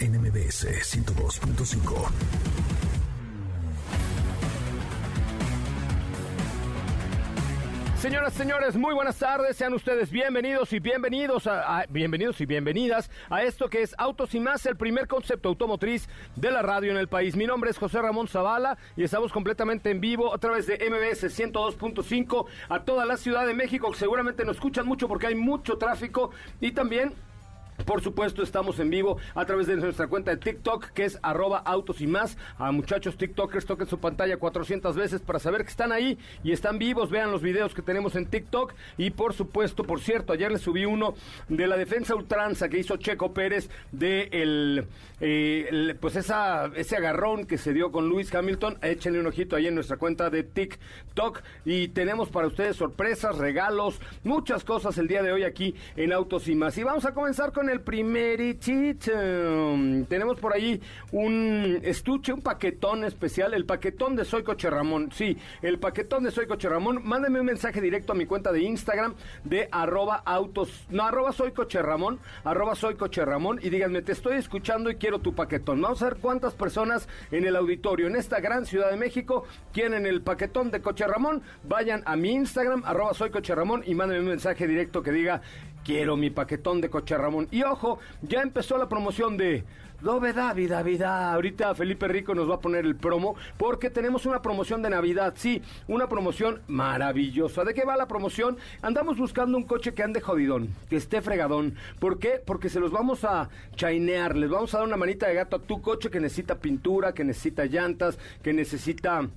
NMBS 102.5. Señoras, señores, muy buenas tardes. Sean ustedes bienvenidos y bienvenidos a, bienvenidos y bienvenidas a esto que es Autos y más, el primer concepto automotriz de la radio en el país. Mi nombre es José Ramón Zavala y estamos completamente en vivo a través de MBS 102.5 a toda la Ciudad de México, seguramente nos escuchan mucho porque hay mucho tráfico y también por supuesto, estamos en vivo a través de nuestra cuenta de TikTok, que es arroba autos y más. A muchachos TikTokers, toquen su pantalla 400 veces para saber que están ahí y están vivos. Vean los videos que tenemos en TikTok. Y por supuesto, por cierto, ayer les subí uno de la defensa ultranza que hizo Checo Pérez de el, eh, pues esa, ese agarrón que se dio con Luis Hamilton. Échenle un ojito ahí en nuestra cuenta de TikTok. Y tenemos para ustedes sorpresas, regalos, muchas cosas el día de hoy aquí en Autos y más. Y vamos a comenzar con el primer chit. tenemos por ahí un estuche, un paquetón especial, el paquetón de Soy Coche Ramón. Sí, el paquetón de Soy Coche Ramón. Mándeme un mensaje directo a mi cuenta de Instagram de arroba autos, no, arroba Soy Coche Ramón, arroba Soy Coche Ramón y díganme, te estoy escuchando y quiero tu paquetón. Vamos a ver cuántas personas en el auditorio en esta gran Ciudad de México quieren el paquetón de Coche Ramón. Vayan a mi Instagram, arroba Soy Coche Ramón y mándenme un mensaje directo que diga quiero mi paquetón de coche Ramón. Y ojo, ya empezó la promoción de Dove David, vida. Ahorita Felipe Rico nos va a poner el promo porque tenemos una promoción de Navidad, sí, una promoción maravillosa. ¿De qué va la promoción? Andamos buscando un coche que ande jodidón, que esté fregadón. ¿Por qué? Porque se los vamos a chainear, les vamos a dar una manita de gato a tu coche que necesita pintura, que necesita llantas, que necesita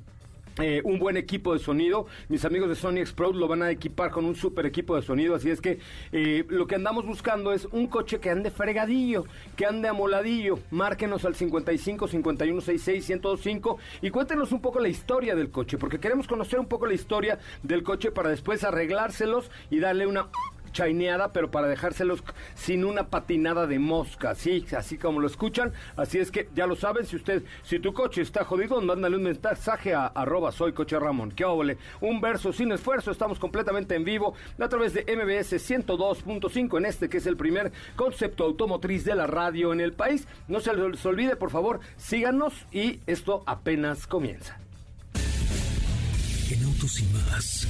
eh, un buen equipo de sonido. Mis amigos de Sony Explode lo van a equipar con un super equipo de sonido. Así es que eh, lo que andamos buscando es un coche que ande fregadillo, que ande amoladillo. Márquenos al 55 51 66 1025 y cuéntenos un poco la historia del coche, porque queremos conocer un poco la historia del coche para después arreglárselos y darle una chaineada, pero para dejárselos sin una patinada de mosca, sí, así como lo escuchan. Así es que ya lo saben, si usted, si tu coche está jodido, mándale un mensaje a arroba soy coche Ramón. Qué óvole, un verso sin esfuerzo, estamos completamente en vivo a través de MBS 102.5 en este que es el primer concepto automotriz de la radio en el país. No se les olvide, por favor, síganos y esto apenas comienza. En Autos y más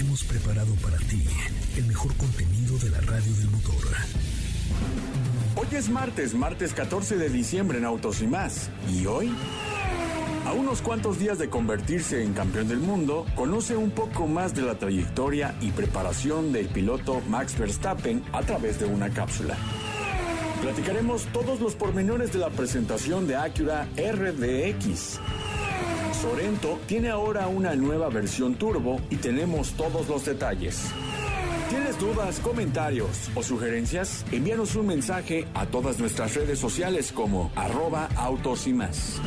hemos preparado para ti el mejor contenido de la radio del motor. Hoy es martes, martes 14 de diciembre en Autos y más. ¿Y hoy? A unos cuantos días de convertirse en campeón del mundo, conoce un poco más de la trayectoria y preparación del piloto Max Verstappen a través de una cápsula. Platicaremos todos los pormenores de la presentación de Acura RDX Sorento tiene ahora una nueva versión turbo y tenemos todos los detalles. ¿Tienes dudas, comentarios o sugerencias? Envíanos un mensaje a todas nuestras redes sociales como arroba autos y más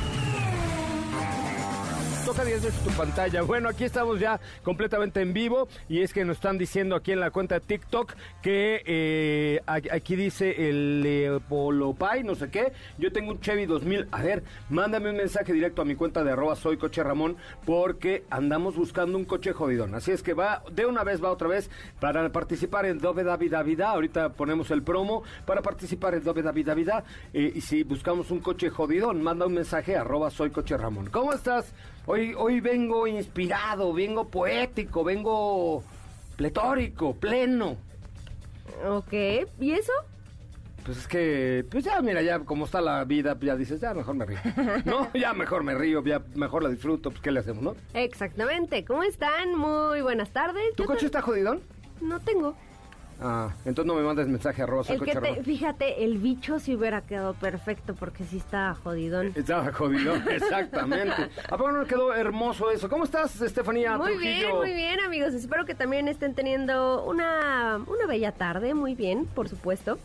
toca 10 veces tu pantalla. Bueno, aquí estamos ya completamente en vivo y es que nos están diciendo aquí en la cuenta de TikTok que eh, aquí dice el eh, no sé qué. Yo tengo un Chevy 2000. A ver, mándame un mensaje directo a mi cuenta de arroba soy Ramón porque andamos buscando un coche jodidón. Así es que va, de una vez va otra vez para participar en Dove David David. Ahorita ponemos el promo para participar en Dove David David. Eh, y si buscamos un coche jodidón, manda un mensaje a arroba soy Ramón. ¿Cómo estás? Hoy, hoy vengo inspirado, vengo poético, vengo pletórico, pleno. Ok, ¿y eso? Pues es que, pues ya, mira, ya como está la vida, ya dices, ya mejor me río. No, ya mejor me río, ya mejor la disfruto, pues ¿qué le hacemos, no? Exactamente. ¿Cómo están? Muy buenas tardes. ¿Tu coche está jodidón? No tengo. Ah, entonces no me mandes mensaje arroba soy El que te, fíjate, el bicho sí hubiera quedado perfecto porque sí está jodidón. Estaba jodidón, exactamente. ¿A poco no quedó hermoso eso? ¿Cómo estás, Estefanía Muy Trujillo? bien, muy bien, amigos. Espero que también estén teniendo una, una bella tarde. Muy bien, por supuesto.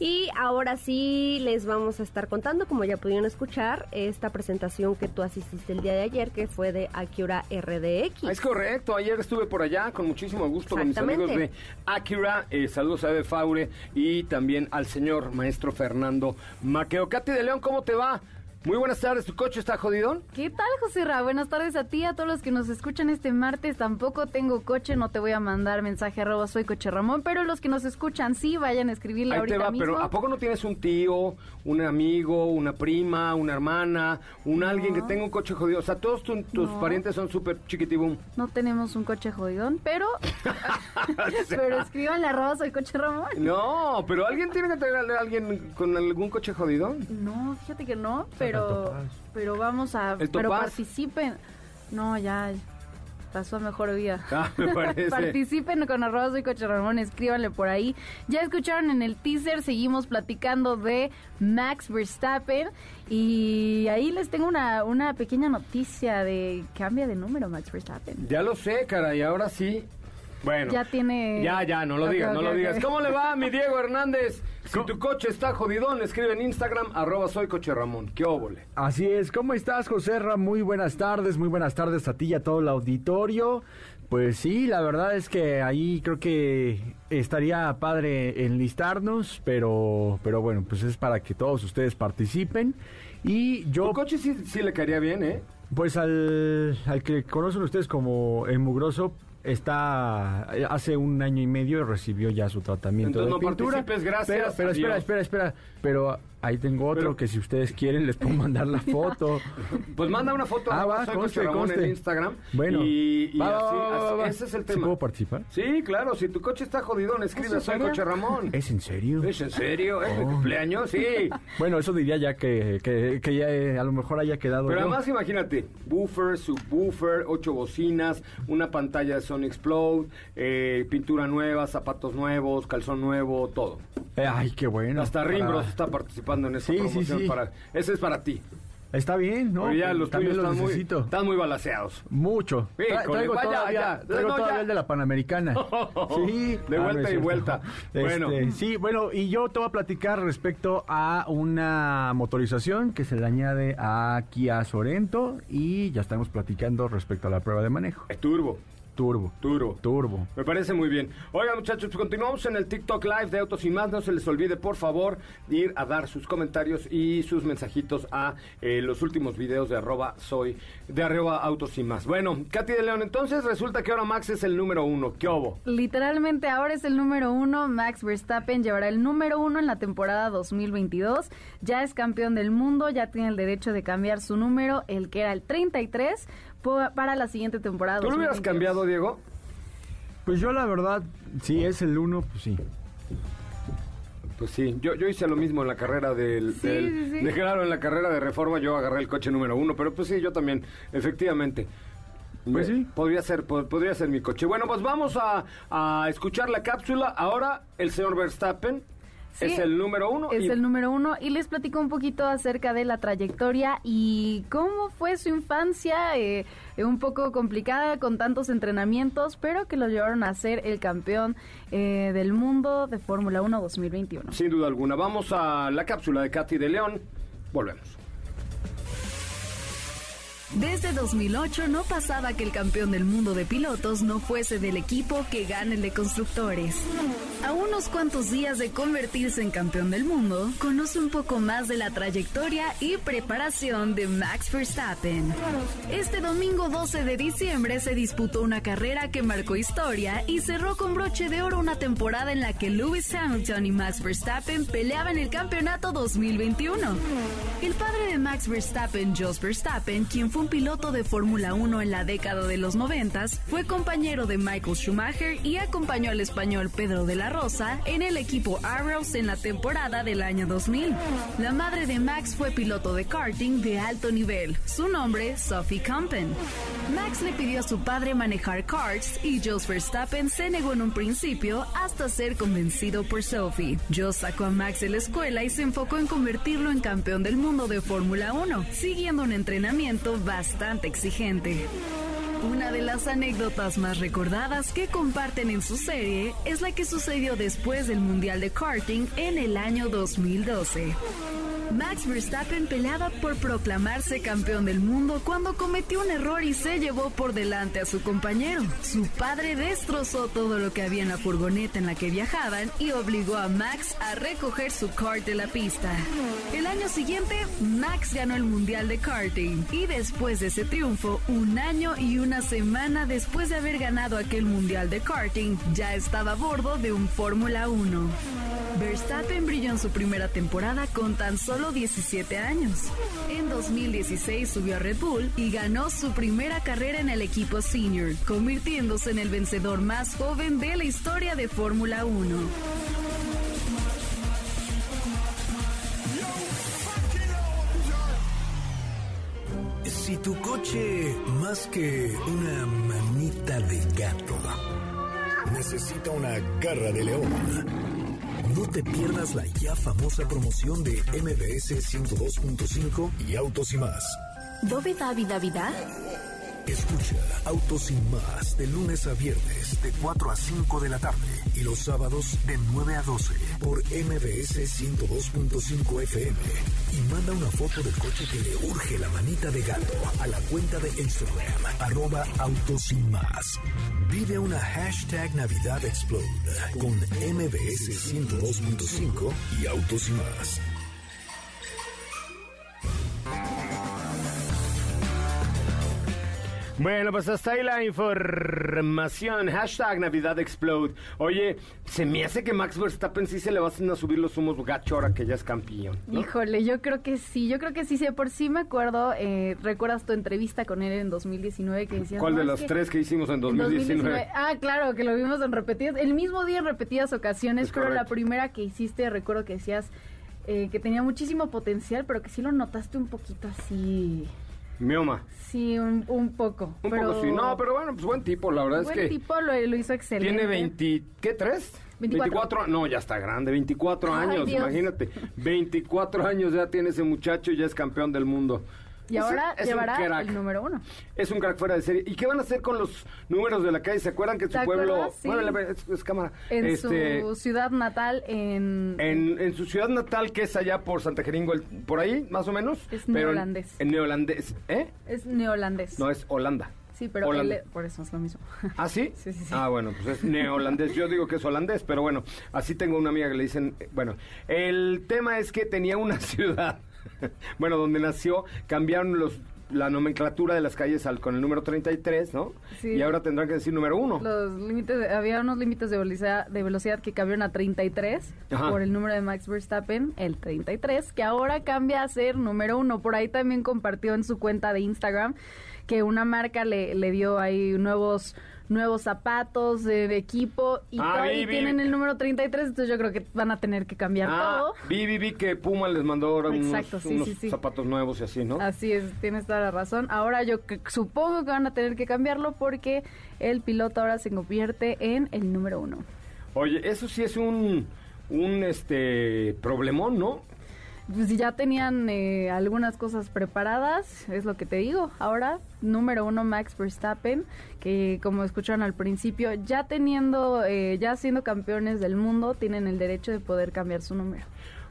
Y ahora sí les vamos a estar contando, como ya pudieron escuchar, esta presentación que tú asististe el día de ayer, que fue de Acura RDX. Ah, Es correcto, ayer estuve por allá con muchísimo gusto con mis amigos de. Acura. Eh, saludos a Eve Faure y también al señor maestro Fernando Maqueo. Katy de León, ¿cómo te va? Muy buenas tardes, ¿tu coche está jodidón? ¿Qué tal, José Ra? Buenas tardes a ti, a todos los que nos escuchan este martes. Tampoco tengo coche, no te voy a mandar mensaje arroba soy coche Ramón, pero los que nos escuchan sí vayan a escribirle Ahí ahorita te va, mismo. pero ¿a poco no tienes un tío, un amigo, una prima, una hermana, un alguien que tenga un coche jodido? O sea, todos tu- tus No. parientes son súper chiquitibum. No tenemos un coche jodidón, pero pero escríbanle arroba soy coche Ramón. No, pero alguien tiene que tener a alguien con algún coche jodidón. No, fíjate que no, pero pero vamos a ¿El pero participen. No, ya pasó a mejor vida. Ah, me parece. Participen con arroba soy coche Ramón, escríbanle por ahí. Ya escucharon en el teaser, seguimos platicando de Max Verstappen y ahí les tengo una, una pequeña noticia de cambia de número Max Verstappen. Ya lo sé, cara, y ahora sí. Bueno. Ya tiene- Ya, ya, no lo digas, no lo digas. ¿Cómo le va, mi Diego Hernández? Si tu coche está jodidón, escribe en Instagram, arroba soy coche Ramón. ¿Qué óvole? Así es, ¿cómo estás, José? Muy buenas tardes, muy buenas tardes a ti y a todo el auditorio. Pues sí, la verdad es que ahí creo que estaría padre enlistarnos, pero, pero bueno, pues es para que todos ustedes participen. Y yo, Tu coche sí, sí le caería bien, ¿eh? pues al, al que conocen ustedes como el mugroso, está hace un año y medio recibió ya su tratamiento Entonces de no pintura. participes, gracias, Pero, pero espera, espera, espera. Pero ahí tengo otro Pero- que si ustedes quieren les puedo mandar la foto. Pues manda una foto Ah, va, soy conste, coche Ramón en conste. Instagram. Bueno, y, y va, así, va, va, así- va. ese es el ¿Sí tema. puedo participar? Sí, claro, si tu coche está jodidón, escribe ¿Es en soy serio? coche Ramón. ¿Es en serio? ¿Es en serio? ¿Es mi Oh. cumpleaños? Sí. Bueno, eso diría ya que, que, que ya eh, a lo mejor haya quedado. Pero yo. además imagínate, buffer, subwoofer, ocho bocinas, una pantalla de Sony Explode, eh, pintura nueva, zapatos nuevos, calzón nuevo, todo. Eh, ay, qué bueno. Hasta Para- Rimbros está participando en esta Sí, promoción. sí. Para, ese es para ti. Está bien, ¿no? Porque ya los También tuyos están muy, necesito. están muy balaseados. Mucho. Sí, Tra- híjole, traigo vaya, todavía, ya. traigo No, todavía ya. el de la Panamericana. sí. De Ah, vuelta es y vuelta. Este, Bueno. Sí, bueno, y yo te voy a platicar respecto a una motorización que se le añade a Kia Sorento y ya estamos platicando respecto a la prueba de manejo. Es turbo, Turbo. turbo. Turbo. Me parece muy bien. Oigan, muchachos, pues continuamos en el TikTok Live de Autos y Más. No se les olvide, por favor, ir a dar sus comentarios y sus mensajitos a eh, los últimos videos de arroba soy, de arroba Autos y Más. Bueno, Katy de León, entonces resulta que ahora Max es el número uno. ¿Qué obo? Literalmente ahora es el número uno. Max Verstappen llevará el número uno en la temporada 2022. Ya es campeón del mundo, ya tiene el derecho de cambiar su número, el que era el 33, po- para la siguiente temporada. ¿Tú lo hubieras 2022. cambiado, Diego? Pues yo la verdad, si es el uno, pues sí. Pues sí, yo, yo hice lo mismo en la carrera del, Sí, del- sí, sí. de Claro, en la carrera de reforma yo agarré el coche número uno, pero pues sí, yo también, efectivamente. Pues sí. Podría ser, po- podría ser mi coche. Bueno, pues vamos a, a escuchar la cápsula. Ahora el señor Verstappen Sí, es el número uno. Es y- el número uno y les platico un poquito acerca de la trayectoria y cómo fue su infancia, eh, eh, un poco complicada con tantos entrenamientos, pero que lo llevaron a ser el campeón eh, del mundo de Fórmula 1 2021. Sin duda alguna. Vamos a la cápsula de Katy de León. Volvemos. Desde 2008 no pasaba que el campeón del mundo de pilotos no fuese del equipo que gane el de constructores. A unos cuantos días de convertirse en campeón del mundo, conoce un poco más de la trayectoria y preparación de Max Verstappen. Este domingo 12 de diciembre se disputó una carrera que marcó historia y cerró con broche de oro una temporada en la que Lewis Hamilton y Max Verstappen peleaban el campeonato 2021. El padre de Max Verstappen, Jos Verstappen, quien fue un piloto de Fórmula 1 en la década de los 90, fue compañero de Michael Schumacher y acompañó al español Pedro de la rosa en el equipo Arrows en la temporada del año 2000. La madre de Max fue piloto de karting de alto nivel. Su nombre, Sophie Campen. Max le pidió a su padre manejar karts y Jos Verstappen se negó en un principio hasta ser convencido por Sophie. Jos sacó a Max de la escuela y se enfocó en convertirlo en campeón del mundo de Fórmula 1, siguiendo un entrenamiento bastante exigente. Una de las anécdotas más recordadas que comparten en su serie es la que sucedió después del Mundial de Karting en el año 2012. Max Verstappen peleaba por proclamarse campeón del mundo cuando cometió un error y se llevó por delante a su compañero. Su padre destrozó todo lo que había en la furgoneta en la que viajaban y obligó a Max a recoger su kart de la pista. El año siguiente, Max ganó el Mundial de Karting y después de ese triunfo, un año y una semana después de haber ganado aquel Mundial de Karting, ya estaba a bordo de un Fórmula 1. Verstappen brilló en su primera temporada con tan solo 17 años. En 2016 subió a Red Bull y ganó su primera carrera en el equipo senior, convirtiéndose en el vencedor más joven de la historia de Fórmula 1. Si tu coche, más que una manita de gato, necesita una garra de león, no te pierdas la ya famosa promoción de MBS 102.5 y Autos y más. ¿Dove da vida vida? Escucha Autos y más de lunes a viernes de 4 a 5 de la tarde y los sábados de 9 a 12 por MBS 102.5 FM y manda una foto del coche que le urge la manita de gato a la cuenta de Instagram arroba Autos y más. Vive una hashtag Navidad Explode con MBS 102.5 y Autos y más. Bueno, pues hasta ahí la información. Hashtag Navidad Explode. Oye, se me hace que Max Verstappen sí se le van a subir los humos gacho ahora que ya es campeón. ¿no? Híjole, yo creo que sí, yo creo que sí, sí, por sí me acuerdo, eh, recuerdas tu entrevista con él en 2019 que decías... ¿Cuál "No, de las que tres que hicimos en en 2019? Ah, claro, que lo vimos en repetidas, el mismo día en repetidas ocasiones, Es pero la primera que hiciste, recuerdo que decías eh, que tenía muchísimo potencial, pero que sí lo notaste un poquito así, Mioma. sí, un, un poco. Un pero poco sí. No, pero bueno, pues buen tipo. La verdad buen es que tipo lo, lo hizo excelente. tiene 20... ¿Qué? ¿Tres? 24. No, ya está grande. 24 Ay, años, Dios. imagínate. 24 años ya tiene ese muchacho y ya es campeón del mundo. Y Es- ahora un llevará el número uno. Es un crack fuera de serie. ¿Y qué van a hacer con los números de la calle? ¿Se acuerdan que su ¿Te pueblo... Sí. Bueno, es, es cámara. En Este, su ciudad natal, en... En, en su ciudad natal, que es allá por Santa Jeringo, el- por ahí, más o menos. Es pero neolandés. En, neolandés. ¿Eh? Es neolandés. No, es Holanda. Sí, pero él- por eso es lo mismo. ¿Ah, sí? Sí, sí, sí. Ah, bueno, pues es neolandés. Yo digo que es holandés, pero bueno, así tengo una amiga que le dicen... Bueno, el tema es que tenía una ciudad, bueno, donde nació, cambiaron los la nomenclatura de las calles al, con el número 33, ¿no? Sí. Y ahora tendrán que decir número uno. Los límites, de- había unos límites de velocidad, de velocidad que cambiaron a 33 Ajá. por el número de Max Verstappen, el 33, que ahora cambia a ser número uno. Por ahí también compartió en su cuenta de Instagram que una marca le, le dio ahí nuevos nuevos zapatos de, de equipo y Ah, todavía vi, vi. tienen el número 33, entonces yo creo que van a tener que cambiar Ah, todo. vi, vi, vi que Puma les mandó ahora unos, Exacto, sí, unos sí, sí. zapatos nuevos y así, ¿no? Así es, tienes toda la razón. Ahora yo que- supongo que van a tener que cambiarlo porque el piloto ahora se convierte en el número uno. Oye, eso sí es un, un este, problemón, ¿no? Pues si ya tenían eh, algunas cosas preparadas, es lo que te digo. Ahora, número uno, Max Verstappen, que como escucharon al principio, ya teniendo, eh, ya siendo campeones del mundo, tienen el derecho de poder cambiar su número.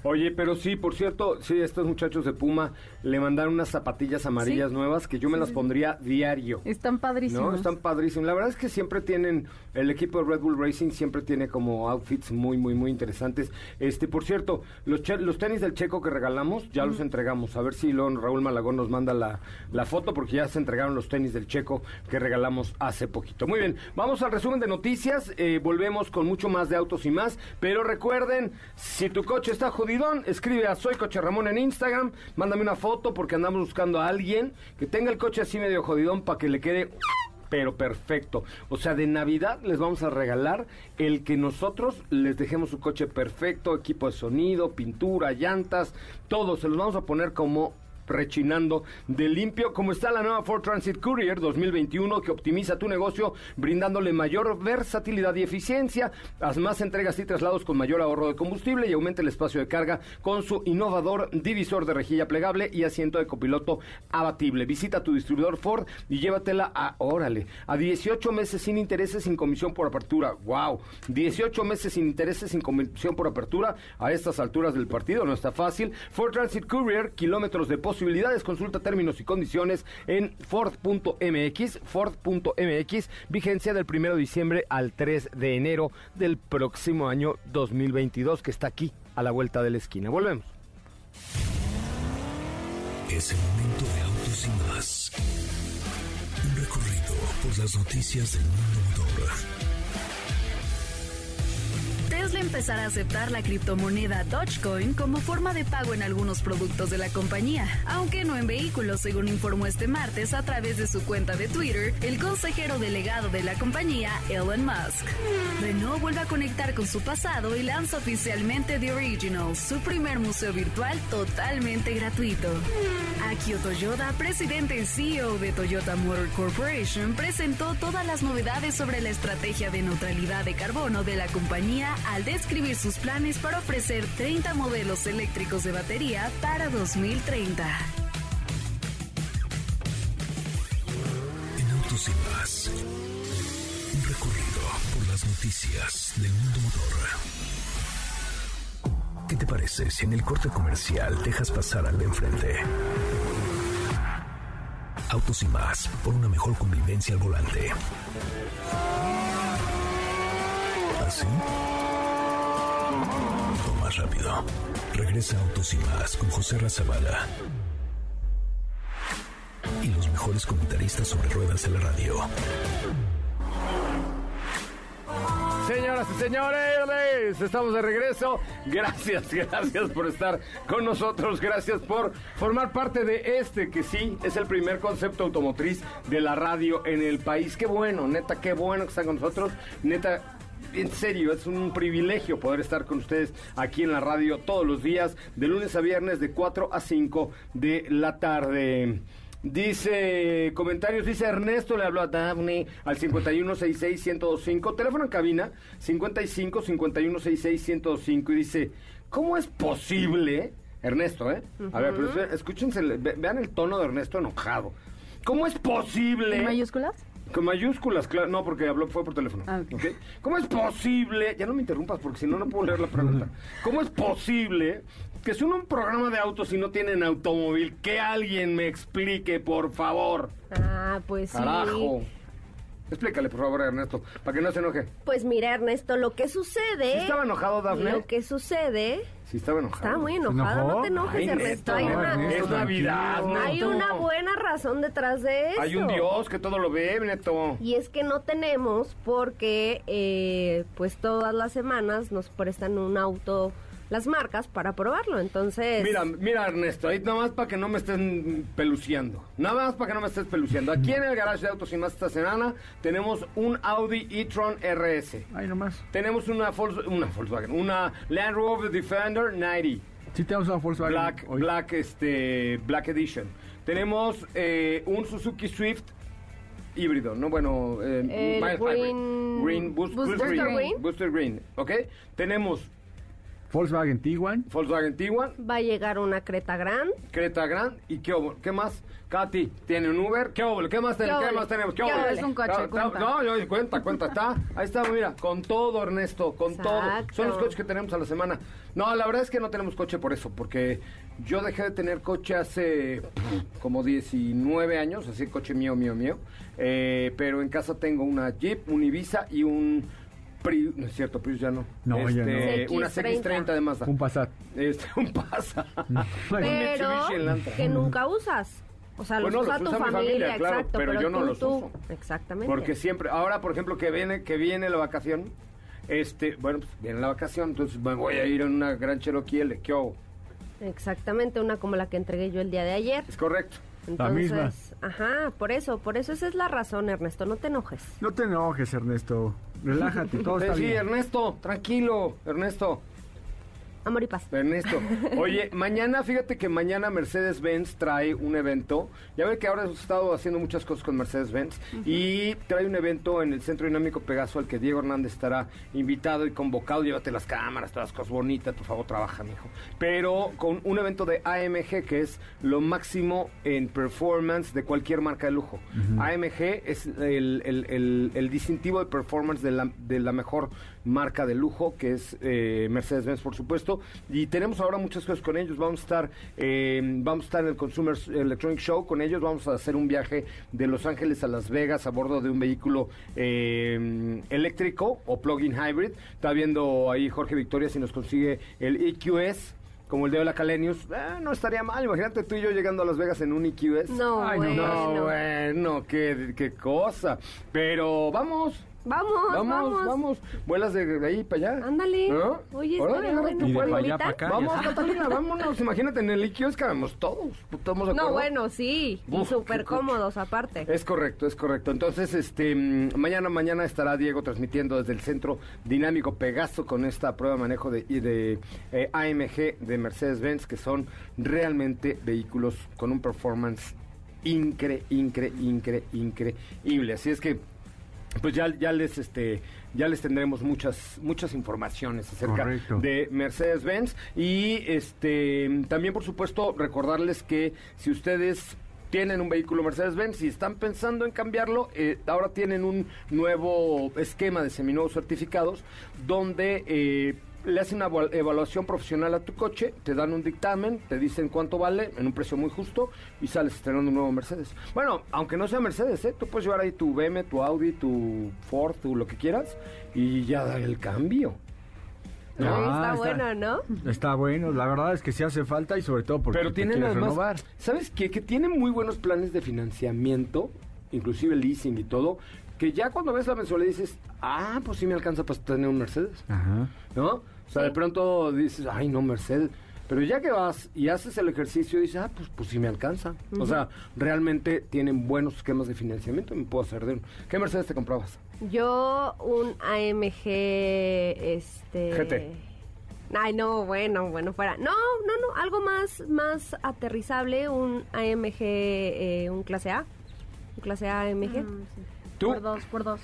Oye, pero sí, por cierto, sí, estos muchachos de Puma le mandaron unas zapatillas amarillas Sí. nuevas que yo me las pondría diario. Están padrísimos. No, están padrísimos. La verdad es que siempre tienen, el equipo de Red Bull Racing siempre tiene como outfits muy, muy, muy interesantes. Este, por cierto, los, che- los tenis del Checo que regalamos, ya los entregamos. A ver si luego Raúl Malagón nos manda la, la foto, porque ya se entregaron los tenis del Checo que regalamos hace poquito. Muy bien, vamos al resumen de noticias. eh, volvemos con mucho más de autos y más. Pero recuerden, si tu coche está jodidón, escribe a Soy Coche Ramón en Instagram, mándame una foto porque andamos buscando a alguien que tenga el coche así medio jodidón para que le quede pero perfecto. O sea, de Navidad les vamos a regalar el que nosotros les dejemos su coche perfecto, equipo de sonido, pintura, llantas, todo. Se los vamos a poner como rechinando de limpio. Como está la nueva Ford Transit Courier 2021 que optimiza tu negocio brindándole mayor versatilidad y eficiencia. Haz más entregas y traslados con mayor ahorro de combustible y aumenta el espacio de carga con su innovador divisor de rejilla plegable y asiento de copiloto abatible. Visita tu distribuidor Ford y llévatela a, órale, a 18 meses sin intereses sin comisión por apertura. ¡Wow! 18 meses sin intereses sin comisión por apertura. A estas alturas del partido no está fácil. Ford Transit Courier, kilómetros de posibilidades. Consulta términos y condiciones en Ford.mx. Ford.mx, vigencia del 1 de diciembre al 3 de enero del próximo año 2022, que está aquí a la vuelta de la esquina. Volvemos. Es el momento de autos y más. Un recorrido por las noticias del mundo Tesla empezará a aceptar la criptomoneda Dogecoin como forma de pago en algunos productos de la compañía, aunque no en vehículos, según informó este martes a través de su cuenta de Twitter el consejero delegado de la compañía, Elon Musk. Renault vuelve a conectar con su pasado y lanza oficialmente The Original, su primer museo virtual totalmente gratuito. Akio Toyoda, presidente y CEO de Toyota Motor Corporation, presentó todas las novedades sobre la estrategia de neutralidad de carbono de la compañía al describir sus planes para ofrecer 30 modelos eléctricos de batería para 2030. En autos y más. Un recorrido por las noticias del mundo motor. ¿Qué te parece si en el corte comercial dejas pasar al de enfrente? Autos y más, por una mejor convivencia al volante. ¿Así? Rápido. Regresa Autos y más con José Razabala. Y los mejores comentaristas sobre ruedas de la radio. Señoras y señores, estamos de regreso. Gracias, gracias por estar con nosotros. Gracias por formar parte de este que sí es el primer concepto automotriz de la radio en el país. Qué bueno, neta, qué bueno que están con nosotros. Neta, en serio, es un privilegio poder estar con ustedes aquí en la radio todos los días, de lunes a viernes, de 4 a 5 de la tarde. Dice, comentarios, dice Ernesto, le habló a Daphne al 5166-1025, teléfono en cabina, 55-5166-1025, y dice, ¿cómo es posible, Ernesto, eh? A ver, pero escúchense, ve- vean el tono de Ernesto enojado. ¿Cómo es posible? ¿En mayúsculas? Con mayúsculas, claro. No, porque habló, fue por teléfono. Ah, ok. ¿ok? ¿Cómo es posible? Ya no me interrumpas porque si no, no puedo leer la pregunta. ¿Cómo es posible que son un programa de autos y no tienen automóvil? Que alguien me explique, por favor. Ah, pues sí. Carajo. Explícale, por favor, Ernesto, para que no se enoje. Pues mira, Ernesto, lo que sucede. ¿Sí estaba enojado, Dafne? Lo que sucede. Sí, estaba enojado. Está muy enojado. No te enojes, Ay, Ernesto. Hay una, Ernesto, es Navidad, tranquilo. hay Neto. una buena razón detrás de eso. Hay un Dios que todo lo ve, Neto. Y es que no tenemos porque, eh, pues todas las semanas nos prestan un auto las marcas para probarlo. Entonces, Mira, mira Ernesto, ahí nada más para que no me estén peluciando. Nada más para que no me estés peluciando. Aquí en el garage de autos y más esta semana tenemos un Audi e-tron RS. Ahí nomás. Tenemos una, Volks- una Volkswagen, una Land Rover Defender 90. Sí tenemos una Volkswagen. Black, hoy. Black, este, Black Edition. Tenemos eh, un Suzuki Swift híbrido, ¿no? Bueno, eh, green-. Green, boost- Booster boost green, green. Booster Green, ¿ok? Tenemos Volkswagen Tiguan. Volkswagen Tiguan, va a llegar una Creta Grand. Creta Grand y qué? ¿Qué más? Katy, ¿tiene un Uber? ¿Qué? ¿Qué más, ten- ¿Qué más tenemos? ¿Qué? Es un coche, Está- está- cuenta. No, yo- cuenta, cuenta, está. Ahí está, mira, con todo, Ernesto, con todo. Son los coches que tenemos a la semana. No, la verdad es que no tenemos coche por eso, porque yo dejé de tener coche hace como 19 años, así coche mío, mío, mío. Eh, pero en casa tengo una Jeep, un Ibiza y un Prius, no es cierto, Prius ya no. No, ya no. Este, Una CX-30. CX30 de Mazda. Un Passat. Este, un pasa. Pero Mitsubishi Elantra. que nunca usas. O sea, los Bueno, usa los tu usa mi familia, familia, claro, exacto. pero yo no tú, los tú. uso. Exactamente. Porque siempre, ahora por ejemplo que viene, que viene la vacación, este, bueno, pues viene la vacación, entonces me voy a ir en una gran Cherokee L, ¿qué hago? Exactamente, una como la que entregué yo el día de ayer. Es correcto. La misma. ajá, por eso, por eso esa es la razón, Ernesto, no te enojes. No te enojes, Ernesto. Relájate, todo está sí, bien. Ernesto, tranquilo, Ernesto. Amor y paz. Ernesto. Oye, mañana, fíjate que mañana Mercedes-Benz trae un evento. Ya ven que ahora hemos estado haciendo muchas cosas con Mercedes-Benz. Y trae un evento en el Centro Dinámico Pegaso al que Diego Hernández estará invitado y convocado. Llévate las cámaras, todas las cosas bonitas. Por favor, trabaja, mijo. Pero con un evento de AMG que es lo máximo en performance de cualquier marca de lujo. AMG es el, el- el- el distintivo de performance de la, de la mejor marca de lujo, que es eh, Mercedes-Benz, por supuesto. Y tenemos ahora muchas cosas con ellos. Vamos a estar, eh, vamos a estar en el Consumer Electronic Show con ellos. Vamos a hacer un viaje de Los Ángeles a Las Vegas a bordo de un vehículo eh, eléctrico o plug-in hybrid. Está viendo ahí Jorge Victoria si nos consigue el EQS. Como el de la Calenius, Eh, no estaría mal. Imagínate tú y yo llegando a Las Vegas en un EQS. No, Ay, no, bueno. No, bueno, qué, qué cosa. Pero vamos. Vamos, Vamos, vamos. vamos. Vuelas de, de ahí para allá. Ándale. ¿No? Oye, Órale, bueno. Y de allá ¿Invitan? pa' acá. Vamos. Catalina, vámonos. Imagínate, en el IQ cabemos todos. ¿Estamos de No, bueno, sí. Y Uf, súper qué coche. cómodos aparte. Es correcto, es correcto. Entonces, este, mañana, mañana estará Diego transmitiendo desde el Centro Dinámico Pegaso con esta prueba de manejo de, y de eh, AMG de Mercedes-Benz, que son realmente vehículos con un performance incre, incre, incre, increíble. Así es que pues ya, ya les este ya les tendremos muchas muchas informaciones acerca Correcto. de Mercedes-Benz y este también por supuesto recordarles que si ustedes tienen un vehículo Mercedes-Benz y están pensando en cambiarlo, eh, ahora tienen un nuevo esquema de seminuevos certificados donde eh, le hacen una eval- evaluación profesional a tu coche, te dan un dictamen, te dicen cuánto vale en un precio muy justo y sales estrenando un nuevo Mercedes. Bueno, aunque no sea Mercedes, ¿eh? tú puedes llevar ahí tu BM, tu Audi, tu Ford, tu lo que quieras y ya dar el cambio. Ah, está bueno, ¿no? Está bueno, la verdad es que sí hace falta y sobre todo porque Pero te tienen quieres además, renovar. ¿sabes qué? Que tienen muy buenos planes de financiamiento, inclusive leasing y todo, que ya cuando ves la mensualidad dices, ah, pues sí me alcanza para tener un Mercedes, Ajá. ¿no? O sea, de pronto dices, ay, no, Mercedes. Pero ya que vas y haces el ejercicio, dices, ah, pues, pues sí me alcanza. O sea, realmente tienen buenos esquemas de financiamiento, me puedo hacer de uno. ¿Qué Mercedes te comprabas? Yo un AMG, este... GT. Ay, no, bueno, bueno, fuera. No, no, no, algo más, más aterrizable, un AMG, eh, un clase A. Un clase A AMG. ¿Tú? Por dos, por dos.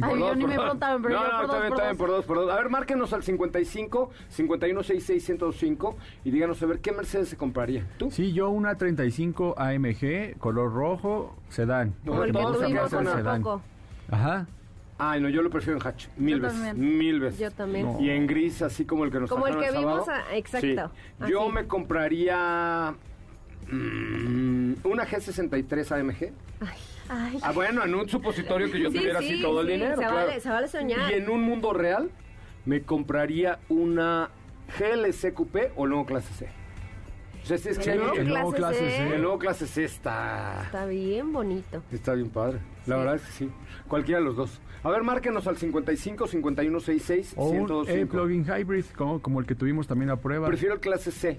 Por Ay, dos, yo ni me preguntaron, pero no, yo no, por está dos, bien, por está bien, dos. por dos, por dos. A ver, márquenos al 55 5166 y díganos a ver qué Mercedes se compraría. ¿Tú? Sí, yo una 35 AMG, color rojo, sedán. No, Como el que todos a tuvimos hace sedán. poco. Ajá. Ay, no, yo lo prefiero en hatch. Mil Yo veces. también. Mil veces. Yo también. No. Y en gris, así como el que nos Como el que vimos, ah, exacto. Sí. Yo me compraría mm, una G63 AMG. Ay, Ah, bueno, en un supositorio que yo Sí, tuviera sí, así todo el dinero. se claro. vale- se vale soñar. Y en un mundo real, me compraría una GLC Coupé o luego clase C. O sea, sí, es que El nuevo mucho- el nuevo clase clase C. C. el nuevo clase C está... está bien bonito. Está bien padre. La Sí. verdad es que sí. Cualquiera de los dos. A ver, márquenos al 55 5166 O un eh, 1025. plug-in hybrid, como, como el que tuvimos también a prueba. Prefiero el clase C.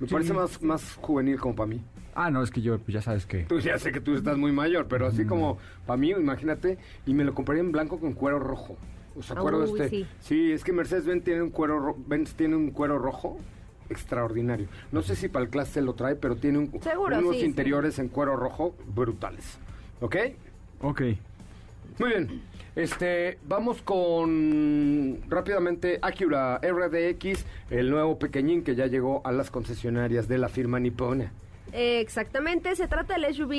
Me sí. parece más, más juvenil como para mí. Ah, no, es que yo, pues ya sabes que... Tú ya sé que tú estás muy mayor, pero así como para mí, imagínate, y me lo compraría en blanco con cuero rojo. ¿Os de Uy, este? sí. es que Mercedes Benz tiene un cuero ro- Benz tiene un cuero rojo extraordinario. No sé si para el clase lo trae, pero tiene un- Seguro, unos sí, sí. interiores en cuero rojo brutales. ¿Ok? Ok. Muy bien. Este, vamos con rápidamente Acura RDX, el nuevo pequeñín que ya llegó a las concesionarias de la firma nipona. Exactamente, se trata del SUV,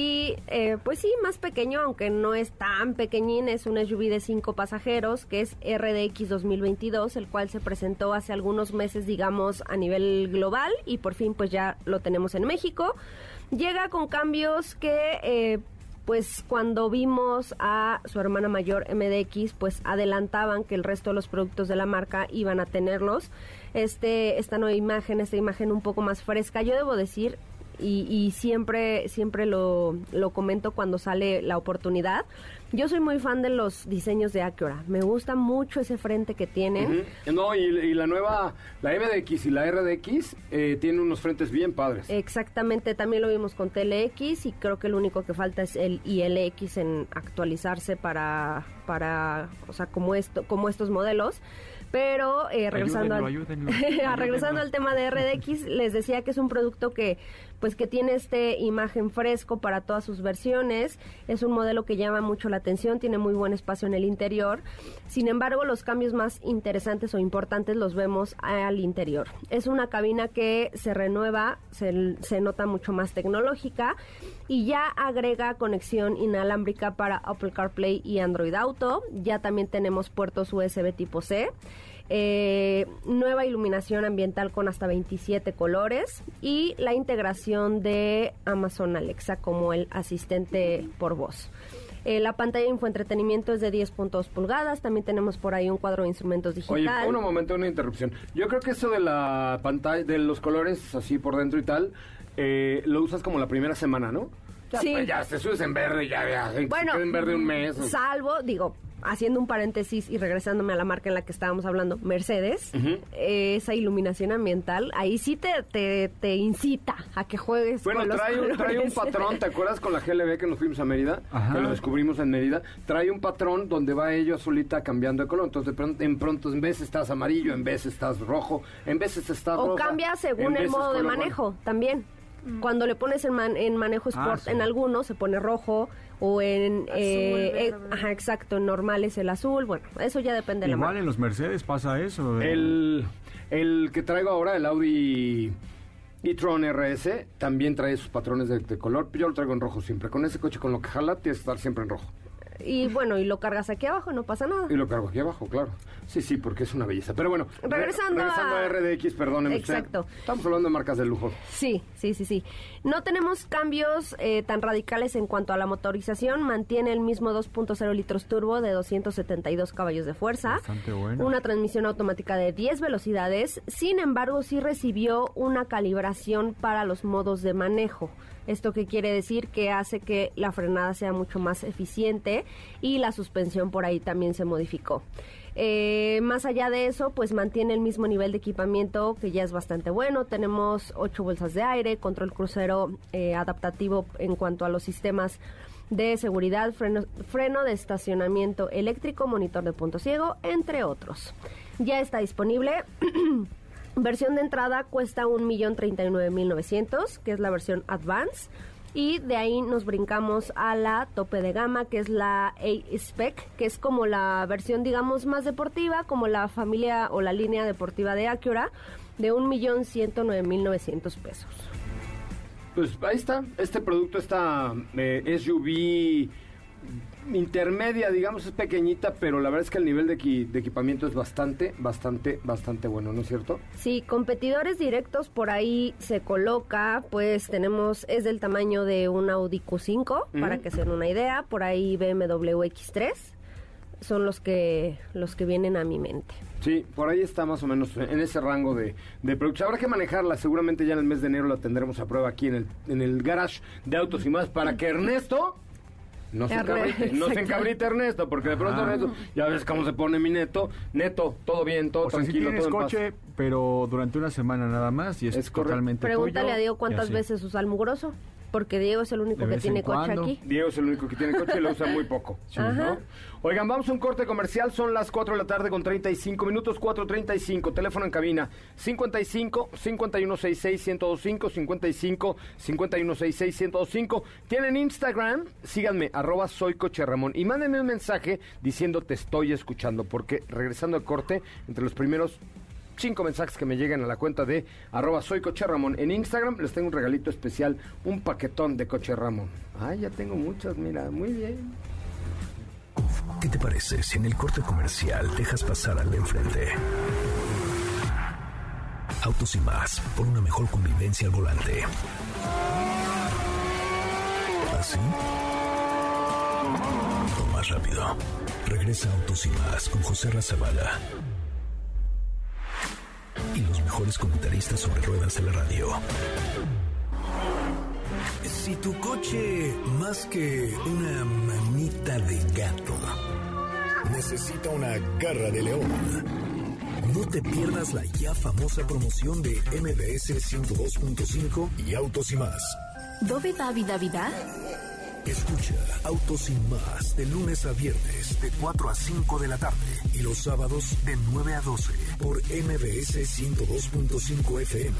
eh, pues sí, más pequeño, aunque no es tan pequeñín, es un SUV de cinco pasajeros, que es RDX 2022, el cual se presentó hace algunos meses, digamos, a nivel global y por fin pues ya lo tenemos en México. Llega con cambios que... eh, pues cuando vimos a su hermana mayor MDX, pues adelantaban que el resto de los productos de la marca iban a tenerlos. Este, esta nueva imagen, esta imagen un poco más fresca, yo debo decir, y, y siempre, siempre lo, lo comento cuando sale la oportunidad. Yo soy muy fan de los diseños de Acura. Me gusta mucho ese frente que tienen. No, y, y la nueva, la MDX y la RDX eh, tienen unos frentes bien padres. Exactamente, también lo vimos con TLX y creo que lo único que falta es el ILX en actualizarse para, para o sea, como, esto, como estos modelos. Pero eh, regresando, al, Ayúdenlo, Ah, ayúdenlo, regresando al tema de RDX, les decía que es un producto que pues que tiene este imagen fresco para todas sus versiones, es un modelo que llama mucho la atención, tiene muy buen espacio en el interior. Sin embargo, los cambios más interesantes o importantes los vemos al interior. Es una cabina que se renueva, se, se nota mucho más tecnológica y ya agrega conexión inalámbrica para Apple CarPlay y Android Auto. Ya también tenemos puertos USB tipo C. Eh, nueva iluminación ambiental con hasta 27 colores y la integración de Amazon Alexa como el asistente por voz. Eh, la pantalla de infoentretenimiento es de 10.2 pulgadas. También tenemos por ahí un cuadro de instrumentos Oye, digital. un momento, una interrupción. Yo creo que eso de la pantalla, de los colores así por dentro y tal, eh, lo usas como la primera semana, ¿no? Ya, Sí. pues, ya te subes en verde, ya, ya. se Bueno, en verde un mes. o- salvo, digo, haciendo un paréntesis y regresándome a la marca en la que estábamos hablando, Mercedes, eh, esa iluminación ambiental, ahí sí te, te, te incita a que juegues Bueno, con los trae un, trae un patrón, ¿te acuerdas con la GLB que nos fuimos a Mérida? Ajá. Que lo descubrimos en Mérida. Trae un patrón donde va ello solita cambiando de color. Entonces, de pronto, en pronto, en vez estás amarillo, en vez estás rojo, en veces estás O rosa, cambia según el veces modo de manejo también. Cuando le pones en, man- en manejo sport, sí. en algunos se pone rojo o en... eh, eh, verde. ajá, exacto, normal es el azul. Bueno, eso ya depende de la Igual marca. en los Mercedes pasa eso. eh. El, el que traigo ahora, el Audi e-tron RS, también trae sus patrones de, de color. Yo lo traigo en rojo siempre. Con ese coche, con lo que jala, tienes que estar siempre en rojo. Y bueno, y lo cargas aquí abajo, no pasa nada. Y lo cargo aquí abajo, claro. Sí, sí, porque es una belleza. Pero bueno, re- Regresando regresando a- a, RDX, perdóneme usted. Exacto. Estamos hablando de marcas de lujo. Sí, sí, sí, sí. No tenemos cambios eh, tan radicales en cuanto a la motorización. Mantiene el mismo 2.0 litros turbo de 272 caballos de fuerza. Bastante bueno. Una transmisión automática de 10 velocidades. Sin embargo, sí recibió una calibración para los modos de manejo. Esto que quiere decir que hace que la frenada sea mucho más eficiente y la suspensión por ahí también se modificó. Eh, más allá de eso, pues mantiene el mismo nivel de equipamiento que ya es bastante bueno. Tenemos ocho bolsas de aire, control crucero eh, adaptativo en cuanto a los sistemas de seguridad, freno, freno de estacionamiento eléctrico, monitor de punto ciego, entre otros. Ya está disponible. Versión de entrada cuesta 1.039.900, que es la versión Advance. Y de ahí nos brincamos a la tope de gama, que es la A-Spec, que es como la versión, digamos, más deportiva, como la familia o la línea deportiva de Acura, de 1.109.900 pesos. Pues ahí está. Este producto está eh, SUV intermedia, digamos, es pequeñita, pero la verdad es que el nivel de, equi- de equipamiento es bastante, bastante, bastante bueno, ¿no es cierto? Sí, competidores directos por ahí se coloca, pues tenemos, es del tamaño de un Audi Q5, para que se den una idea, por ahí BMW X3, son los que, los que vienen a mi mente. Sí, por ahí está más o menos en ese rango de, de productos. Habrá que manejarla, seguramente ya en el mes de enero la tendremos a prueba aquí en el, en el garage de autos y más para que Ernesto... No se encabrite, no se exacto. encabrite Ernesto, porque de pronto Ajá. Ernesto, ya ves cómo se pone mi neto, neto, todo bien, todo o sea, si tranquilo, tienes todo en paz. coche, pero durante una semana nada más y es, Es correcto. totalmente Pregúntale tuyo, a Diego y cuántas veces usa el mugroso, porque Diego es el único que tiene en coche cuando. aquí. Diego es el único que tiene coche y lo usa muy poco. Oigan, vamos a un corte comercial. Son las 4 de la tarde con 35 minutos, 4.35. Teléfono en cabina 55 5166 1025 55 5166 1025. Tienen Instagram, síganme, arroba soy coche Ramón. Y mándenme un mensaje diciendo te estoy escuchando. Porque regresando al corte, entre los primeros cinco mensajes que me lleguen a la cuenta de arroba soy. En Instagram les tengo un regalito especial, un paquetón de coche Ramón. Ay, ya tengo muchos, mira, muy bien. ¿Qué te parece si en el corte comercial dejas pasar al de enfrente? Autos y más, por una mejor convivencia al volante. ¿Así? O más rápido. Regresa Autos y más con José Razabala. Y mejores comentaristas sobre ruedas de la radio. Si tu coche, más que una manita de gato, necesita una garra de león, no te pierdas la ya famosa promoción de MBS 102.5 y Autos y más. ¿Dove David Davidad? Escucha Autos sin más de lunes a viernes de 4 a 5 de la tarde y los sábados de 9 a 12 por MBS 102.5 FM.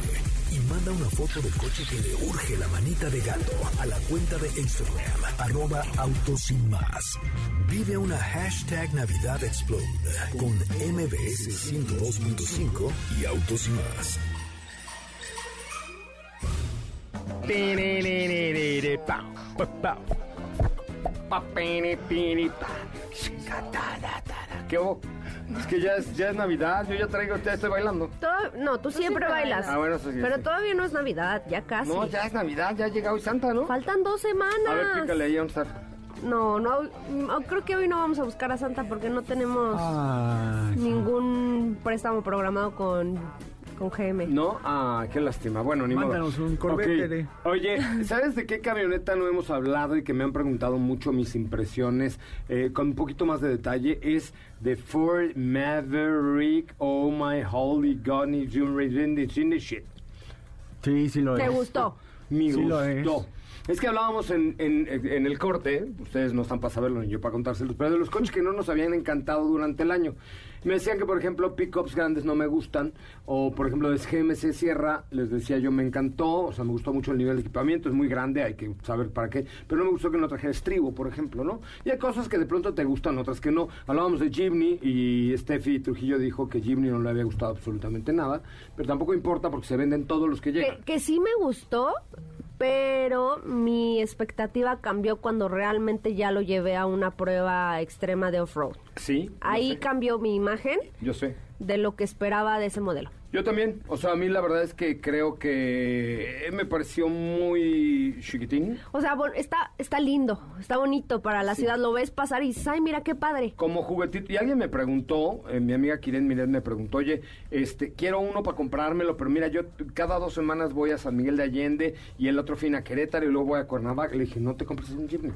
Y manda una foto del coche que le urge la manita de gato a la cuenta de Instagram, arroba Autos sin más. Vive una hashtag Navidad Explode con MBS 102.5 y Autos y más. ¿Qué? Es que ya es, ya es Navidad, yo ya traigo, ya estoy bailando. Todo- no, tú siempre bailas. Ah, bueno, eso sí, Pero sí. todavía no es Navidad, ya casi. No, ya es Navidad, ya ha llegado Santa, ¿no? Faltan dos semanas. A ver, pícale ahí. No, no, no, creo que hoy no vamos a buscar a Santa porque no tenemos ningún préstamo programado con, con GM. No, ah, qué lástima. Bueno, ni modo. Mándanos un Corvette, Ok. Tere. Oye, ¿sabes de qué camioneta no hemos hablado y que me han preguntado mucho mis impresiones eh, con un poquito más de detalle? Es de Ford Maverick. Oh my holy God, the shit. sí, sí lo ¿Te es. gustó? Me Sí lo gustó. es. Es que hablábamos en, en- en el corte, ustedes no están para saberlo ni yo para contárselos, pero de los coches que no nos habían encantado durante el año. Me decían que, por ejemplo, pickups grandes no me gustan, o por ejemplo, de GMC Sierra, les decía yo, me encantó, o sea, me gustó mucho el nivel de equipamiento, es muy grande, hay que saber para qué, pero no me gustó que no trajera estribo, por ejemplo, ¿no? Y hay cosas que de pronto te gustan, otras que no. Hablábamos de Jimny y Steffi Trujillo dijo que Jimny no le había gustado absolutamente nada, pero tampoco importa porque se venden todos los que llegan. Que, que sí me gustó, pero mi expectativa cambió cuando realmente ya lo llevé a una prueba extrema de off-road. Sí. Ahí sé. cambió mi imagen Yo sé. De lo que esperaba de ese modelo. Yo también, o sea, a mí la verdad es que creo que me pareció muy chiquitín. O sea, está, está lindo, está bonito para la ciudad. Lo ves pasar y dices, ay, mira qué padre. Como juguetito, y alguien me preguntó, eh, mi amiga Kiren Miret me preguntó, oye, este, quiero uno para comprármelo, pero mira, yo cada dos semanas voy a San Miguel de Allende y el otro fin a Querétaro y luego voy a Cuernavaca. Le dije, no te compres un Jimny.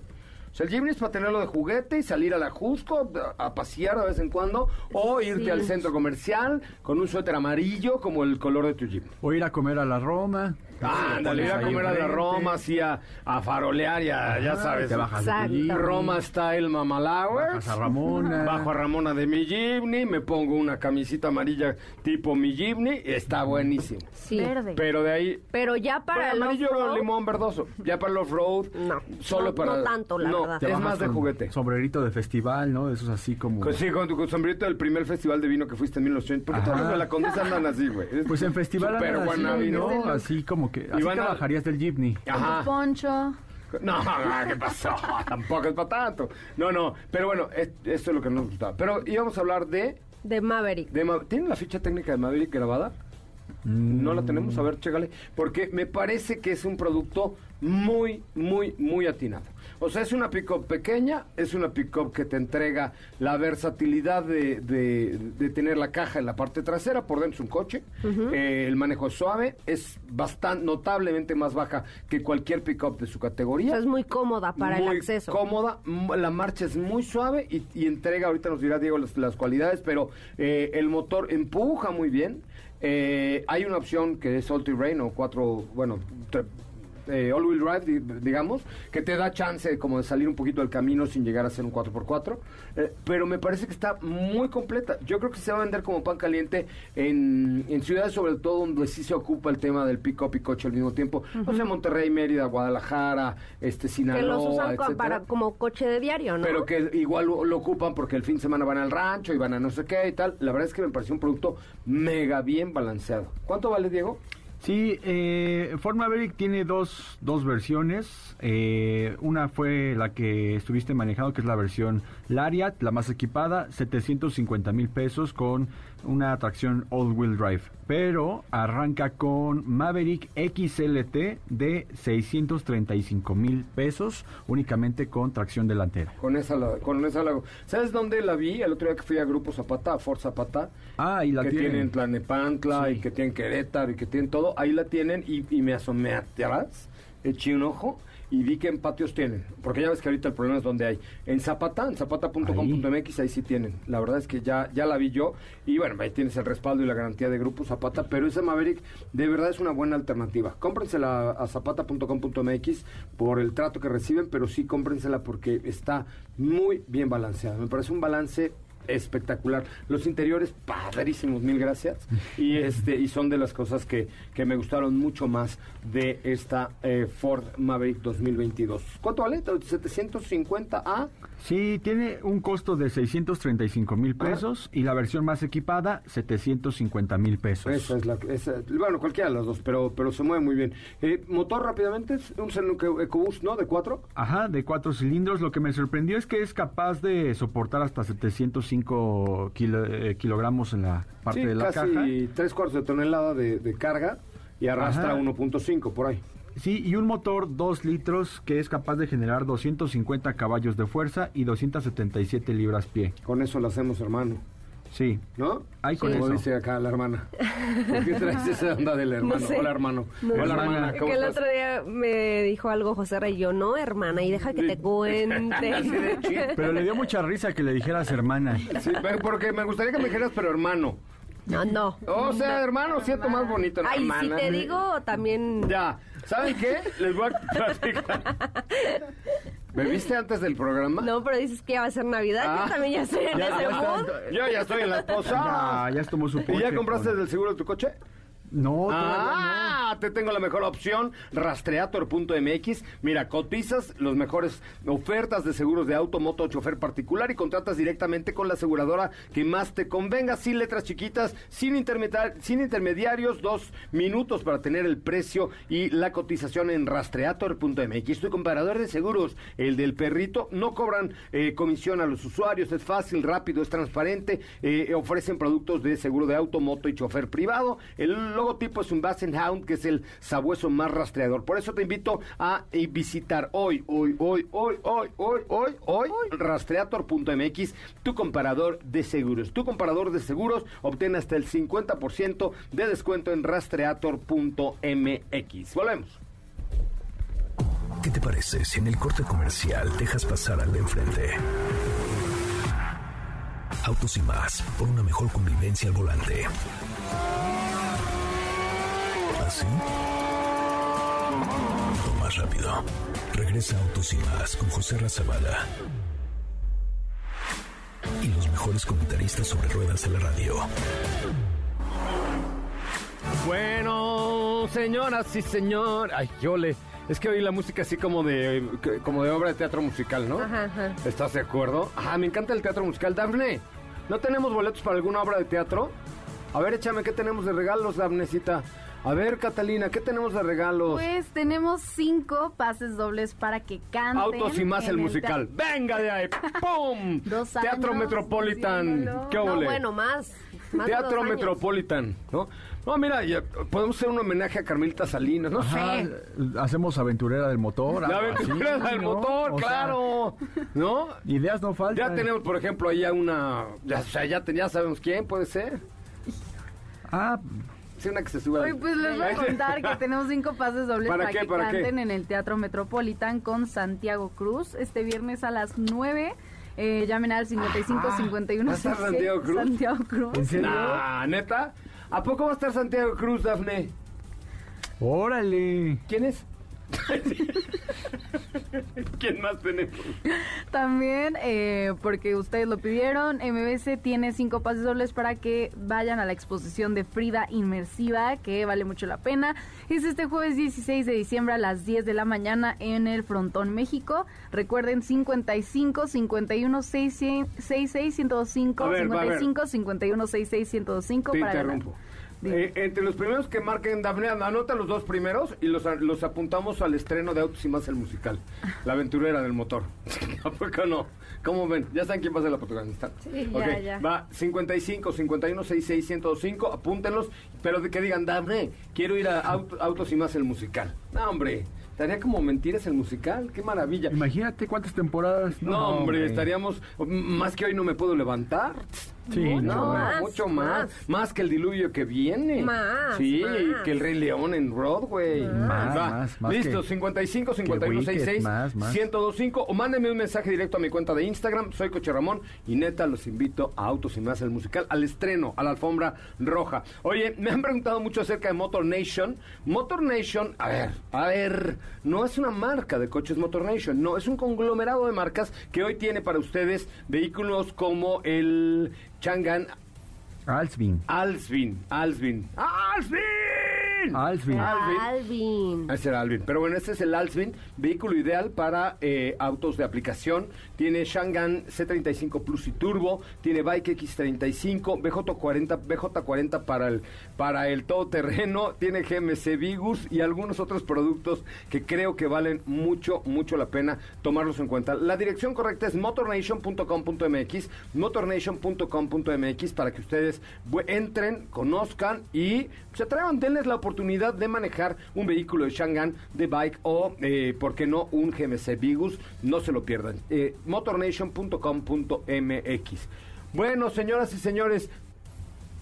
O sea, el Jimny es para tenerlo de juguete y salir a la Jusco a, a pasear de vez en cuando o irte Sí. al centro comercial con un suéter amarillo como el color de tu Jimny. O ir a comer a la Roma. Ah, ándale, ir a comer a la. Roma, así a, a farolear y a, ya sabes. Te bajas Roma Style Mamalauer. Bajas a Ramona. Bajo a Ramona de mi Jimny, me pongo una camisita amarilla tipo mi Jimny, y está buenísimo. Sí. Verde. Pero de ahí... Pero ya para el amarillo limón verdoso. Ya para el off-road. No, Solo no- para. no tanto, la no, verdad. Te Es más de juguete. Sombrerito de festival, ¿no? Esos así como... Con- Sí, con tu con sombrerito del primer festival de vino que fuiste en 1900. ¿Por qué todos los de la Condesa andan así, güey? Es Pues en festival Súper andan así. ¿no? Así como que... Así van te a- bajarías del jeepney. Ajá. Poncho. No, ¿qué pasó? Tampoco es para tanto. No, no, pero bueno, es- esto es lo que nos gustaba. Pero íbamos a hablar de... de Maverick. de Ma- ¿Tienen la ficha técnica de Maverick grabada? No la tenemos, a ver, chécale. Porque me parece que es un producto muy, muy, muy atinado. O sea, es una pick-up pequeña, es una pick-up que te entrega la versatilidad de, de- de tener la caja en la parte trasera, por dentro es un coche, Eh, el manejo es suave, es bastante, notablemente más baja que cualquier pick-up de su O categoría. sea, es muy cómoda para muy el acceso. cómoda, la marcha es muy suave y, y entrega, ahorita nos dirá Diego las, las cualidades, pero eh, el motor empuja muy bien. Eh, hay una opción que es All Terrain o cuatro, bueno, eh, All Wheel Drive, di- digamos, que te da chance como de salir un poquito del camino sin llegar a ser un 4x4, eh, pero me parece que está muy completa. Yo creo que se va a vender como pan caliente en, en ciudades sobre todo donde sí se ocupa el tema del pick-up y coche al mismo tiempo. No sé, Monterrey, Mérida, Guadalajara, este, Sinaloa, que los usan co- etcétera. para como coche de diario, ¿no? Pero que igual lo, lo ocupan porque el fin de semana van al rancho y van a no sé qué y tal. La verdad es que me pareció un producto mega bien balanceado. ¿Cuánto vale, Diego? Sí, eh, Ford tiene dos, dos versiones. Eh, una fue la que estuviste manejando, que es la versión Lariat, la más equipada, 750 mil pesos con una tracción all-wheel drive, pero arranca con Maverick XLT de 635 mil pesos, únicamente con tracción delantera. Con esa, la, con esa la... ¿Sabes dónde la vi? El otro día que fui a Grupo Zapata, a Ford Zapata. Ah, y la que tienen. tienen Tlanepantla Sí. y que tienen Querétaro y que tienen todo. Ahí la tienen y, y me asomé atrás, eché un ojo y vi que en patios tienen. Porque ya ves que ahorita el problema es donde hay. En Zapata, en zapata.com.mx, ahí sí tienen. La verdad es que ya, ya la vi yo. Y bueno, ahí tienes el respaldo y la garantía de Grupo Zapata. Pero esa Maverick de verdad es una buena alternativa. Cómprensela a zapata.com.mx por el trato que reciben, pero sí cómprensela porque está muy bien balanceada. Me parece un balance espectacular. Los interiores padrísimos, mil gracias. Y este y son de las cosas que, que me gustaron mucho más de esta eh, Ford Maverick 2022. ¿Cuánto vale? 750 a Sí, tiene un costo de 635 mil Ah. pesos y la versión más equipada 750 mil pesos. esa es la esa- bueno, cualquiera de las dos, pero pero se mueve muy bien. Eh, motor rápidamente, es un EcoBoost, ¿no? De cuatro. Ajá, de cuatro cilindros. Lo que me sorprendió es que es capaz de soportar hasta 705 kilo- eh, kilogramos en la parte sí, de la casi caja. tres cuartos de tonelada de, de carga y arrastra Ajá. 1.5 por ahí. Sí, y un motor 2 litros que es capaz de generar 250 caballos de fuerza y 277 libras pie. Con eso lo hacemos, hermano. Sí, ¿No? Ahí con Como eso. dice acá la hermana. ¿Por qué traes esa onda del hermano? No sé. Hola, hermano. No Hola, sé. hermana. Que ¿Cómo el estás? otro día me dijo algo José Rey yo, no, hermana, y deja que te cuente. pero le dio mucha risa que le dijeras hermana. Sí, porque me gustaría que me dijeras, pero hermano. No, no. O sea, hermano, siento más bonito. ¿no? Ay, si Hermana. te digo, también... Ya, ¿saben qué? Les voy a platicar. ¿Bebiste antes del programa? No, pero dices que ya va a ser Navidad, Ah. yo también ya estoy en Ya, ese ya está. mood. Yo ya estoy en las posadas. Ya, ya tomó su ¿Y coche, ya compraste con- el seguro de tu coche? No, Ah, te tengo la mejor opción, rastreator.mx. Mira, cotizas los mejores ofertas de seguros de auto, moto, chofer particular y contratas directamente con la aseguradora que más te convenga, sin letras chiquitas, sin, sin intermediarios, dos minutos para tener el precio y la cotización en rastreator.mx. Tu comparador de seguros, el del perrito, no cobran eh, comisión a los usuarios, es fácil, rápido, es transparente, eh, ofrecen productos de seguro de auto, moto y chofer privado. Logotipo es un Basset Hound, que es el sabueso más rastreador. Por eso te invito a eh, visitar hoy, hoy, hoy, hoy, hoy, hoy, hoy, hoy, rastreator.mx, tu comparador de seguros. Tu comparador de seguros obtiene hasta el 50% de descuento en rastreator.mx. Volvemos. ¿Qué te parece si en el corte comercial dejas pasar al de enfrente? Autos y más, por una mejor convivencia al volante. ¿Así? O más rápido. Regresa Autos y más con José Razabala. Y los mejores comentaristas sobre ruedas en la radio. Bueno, señoras y señor, ay, yo le, es que oí la música así como de, como de obra de teatro musical, ¿no? Ajá, ajá. ¿Estás de acuerdo? Ah, me encanta el teatro musical. Dafne, ¿no tenemos boletos para alguna obra de teatro? A ver, échame, ¿qué tenemos de regalos, Dafnecita? A ver, Catalina, ¿qué tenemos de regalos? Pues tenemos cinco pases dobles para que canten. Autos y más el musical. ¡Venga de ahí! ¡Pum! Dos Teatro años Metropolitan. diciéndolo. ¿Qué No, bueno, más. más de dos Teatro. Metropolitan, ¿no? No, mira, ya, podemos hacer un homenaje a Carmelita Salinas, no Ajá, sé. hacemos aventurera del motor. La algo así, del ¿no? motor, O sea, claro. ¿No? ideas no faltan. Ya tenemos, por ejemplo, ahí a una. Ya, o sea, ya, ten- ya sabemos quién puede ser. Ah, Sí, una que se suba. Hoy pues les voy a contar que tenemos cinco pases dobles ¿Para para, qué, que para qué? canten en el Teatro Metropolitan con Santiago Cruz este viernes a las 9. Eh, llamen al 55 51 ¿va a estar 66. Santiago Cruz? Santiago Cruz. ¿En serio? Nah, ¿neta? ¿A poco va a estar Santiago Cruz, Dafne? órale. ¿Quién es? ¿Quién más tenemos? También, eh, porque ustedes lo pidieron, MBS tiene cinco pases dobles para que vayan a la exposición de Frida Inmersiva, que vale mucho la pena. Es este jueves 16 de diciembre a las 10 de la mañana en el Frontón México. Recuerden 55 51 66 105 A ver, va, a ver. 55 51 66 105 Te para ganar. Eh, entre los primeros que marquen, Dafne, anota los dos primeros y los, los apuntamos al estreno de Autos y Más el musical. La aventurera del motor. ¿A poco no? ¿Cómo ven? Ya saben quién va a ser la protagonista. Sí, ya, ya. Va 55, 51, 66, 105, apúntenlos, pero de que digan, Dafne, quiero ir a Aut- Autos y Más el musical. No, hombre, estaría como mentiras el musical, qué maravilla. Imagínate cuántas temporadas. No, hombre, estaríamos. m- Más que hoy no me puedo levantar. Sí, no, más, mucho más. más. más. que el diluvio que viene. Más, Sí, más. que el Rey León en Broadway. Más, Va, más, más Listo, que- 55 51 que Wicked, 66 más, más. 1025 o mándenme un mensaje directo a mi cuenta de Instagram. Soy Coche Ramón y neta los invito a Autos y Más el musical, al estreno, a la alfombra roja. Oye, me han preguntado mucho acerca de Motor Nation. Motor Nation, a ver, a ver, no es una marca de coches Motor Nation, no, es un conglomerado de marcas que hoy tiene para ustedes vehículos como el Chang'an Alsvin. Alsvin, Alsvin, Alsvin. Alvin. Alvin. Ese era Alvin. Pero bueno, este es el Alsvin, vehículo ideal para eh, autos de aplicación. Tiene Shangan C35 Plus y Turbo, tiene Bike X35, BJ40, BJ40 para el, para el todoterreno, tiene GMC Vigus y algunos otros productos que creo que valen mucho, mucho la pena tomarlos en cuenta. La dirección correcta es motornation.com.mx, motornation.com.mx para que ustedes entren, conozcan y se atrevan, denles la oportunidad de manejar un vehículo de Shangan, de bike o, eh, ¿por qué no, un GMC Vigus? No se lo pierdan. Eh, motornation.com.mx. Bueno, señoras y señores,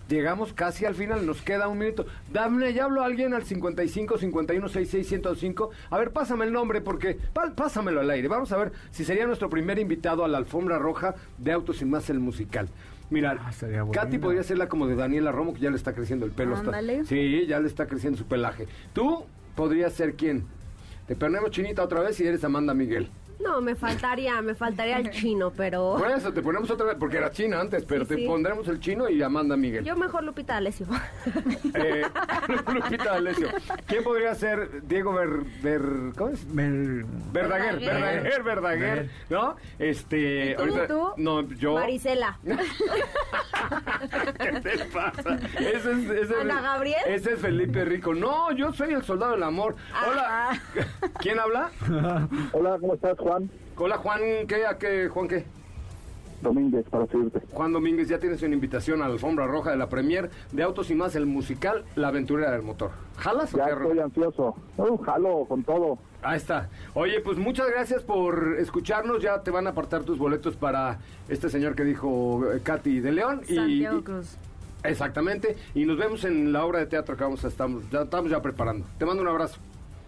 Llegamos casi al final, nos queda un minuto. Dame, ya habló alguien al 55 51 66 105. A ver, pásame el nombre porque pásamelo al aire. Vamos a ver si sería nuestro primer invitado a la alfombra roja de Autos y más el musical. Mira, Ah. Katy podría ser la como de Daniela Romo que ya le está creciendo el pelo. Ándale. sí, ya le está creciendo su pelaje. Tú podrías ser quién? Te ponemos chinita otra vez y eres Amanda Miguel. No, me faltaría, me faltaría el chino, pero Por eso te ponemos otra vez, porque era china antes, pero Sí, te sí. pondremos el chino y Amanda Miguel. yo mejor Lupita D'Alessio. Eh, Lupita D'Alessio. ¿Quién podría ser Diego Ver, Ver- ¿cómo es? Ver- Verdaguer, Verdaguer. Verdaguer, Verdaguer, Ver. ¿no? Este, ¿Y tú, ahorita- tú? no, yo Marisela. ¿Qué te pasa? Ese es, ese es- Ana Gabriel. Ese es Felipe Rico. No, yo soy el soldado del amor. Hola. Ah. ¿Quién habla? Hola, ¿cómo estás, Juan? Hola, Juan, ¿qué? ¿A qué? ¿Juan qué? Domínguez, para servirte. Juan Domínguez, ya tienes una invitación a la alfombra roja de la premier de Autos y Más, el musical La Aventurera del Motor. ¿Jalas o Ya qué? estoy ansioso. No, jalo con todo. Ahí está. Oye, pues muchas gracias por escucharnos. Ya te van a apartar tus boletos para este señor que dijo eh, Katy de León. y- Santiago y- Cruz. Exactamente. Y nos vemos en la obra de teatro que vamos a estar, ya estamos ya preparando. Te mando un abrazo.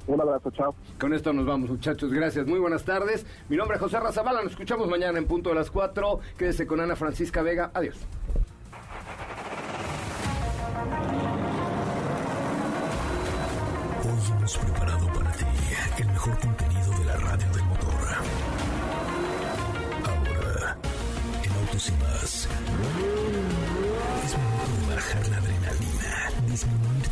Un abrazo, chao. Con esto nos vamos, muchachos. Gracias. Muy buenas tardes. Mi nombre es José Razabala. Nos escuchamos mañana en punto de las 4. Quédese con Ana Francisca Vega. Adiós. Hoy hemos preparado para ti el mejor contenido de la radio del motor. Ahora, en Autos